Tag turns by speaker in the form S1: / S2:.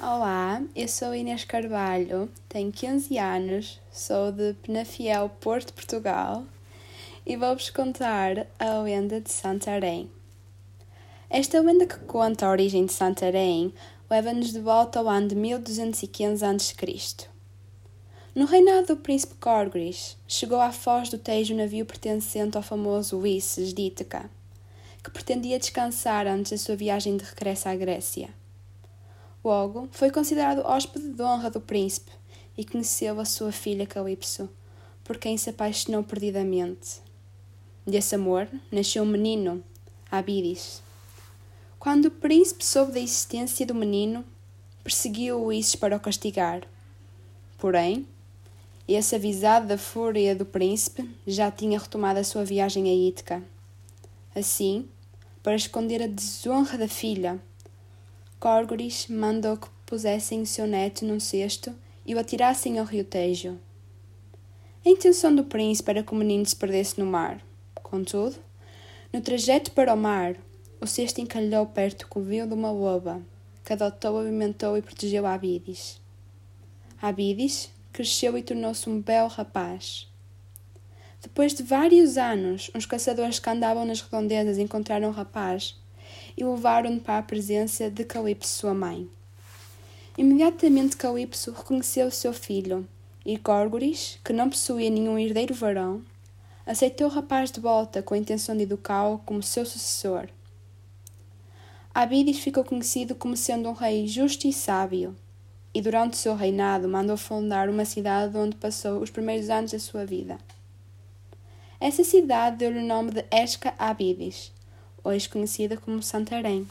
S1: Olá, eu sou Inês Carvalho, tenho 15 anos, sou de Penafiel, Porto, Portugal e vou-vos contar a lenda de Santarém. Esta lenda que conta a origem de Santarém leva-nos de volta ao ano de 1215 a.C. No reinado do príncipe Corgris, chegou à foz do Tejo um navio pertencente ao famoso Ulisses de Ítaca, que pretendia descansar antes da sua viagem de regresso à Grécia. Logo, foi considerado hóspede de honra do príncipe e conheceu a sua filha Calipso, por quem se apaixonou perdidamente. Desse amor nasceu um menino, Abidis. Quando o príncipe soube da existência do menino, perseguiu Ulisses para o castigar. Porém, esse avisado da fúria do príncipe já tinha retomado a sua viagem a Ítica. Assim, para esconder a desonra da filha, Córgoris mandou que pusessem seu neto num cesto e o atirassem ao rio Tejo. A intenção do príncipe era que o menino se perdesse no mar. Contudo, no trajeto para o mar, o cesto encalhou perto do covil de uma loba, que adotou, alimentou e protegeu Abidis. Abidis cresceu e tornou-se um belo rapaz. Depois de vários anos, uns caçadores que andavam nas redondezas encontraram o rapaz e levaram-no para a presença de Calipso, sua mãe. Imediatamente Calipso reconheceu seu filho, e Córgoris, que não possuía nenhum herdeiro varão, aceitou o rapaz de volta com a intenção de educá-lo como seu sucessor. Abidis ficou conhecido como sendo um rei justo e sábio, e durante seu reinado mandou fundar uma cidade onde passou os primeiros anos da sua vida. Essa cidade deu-lhe o nome de Esca Abidis, hoje conhecida como Santarém.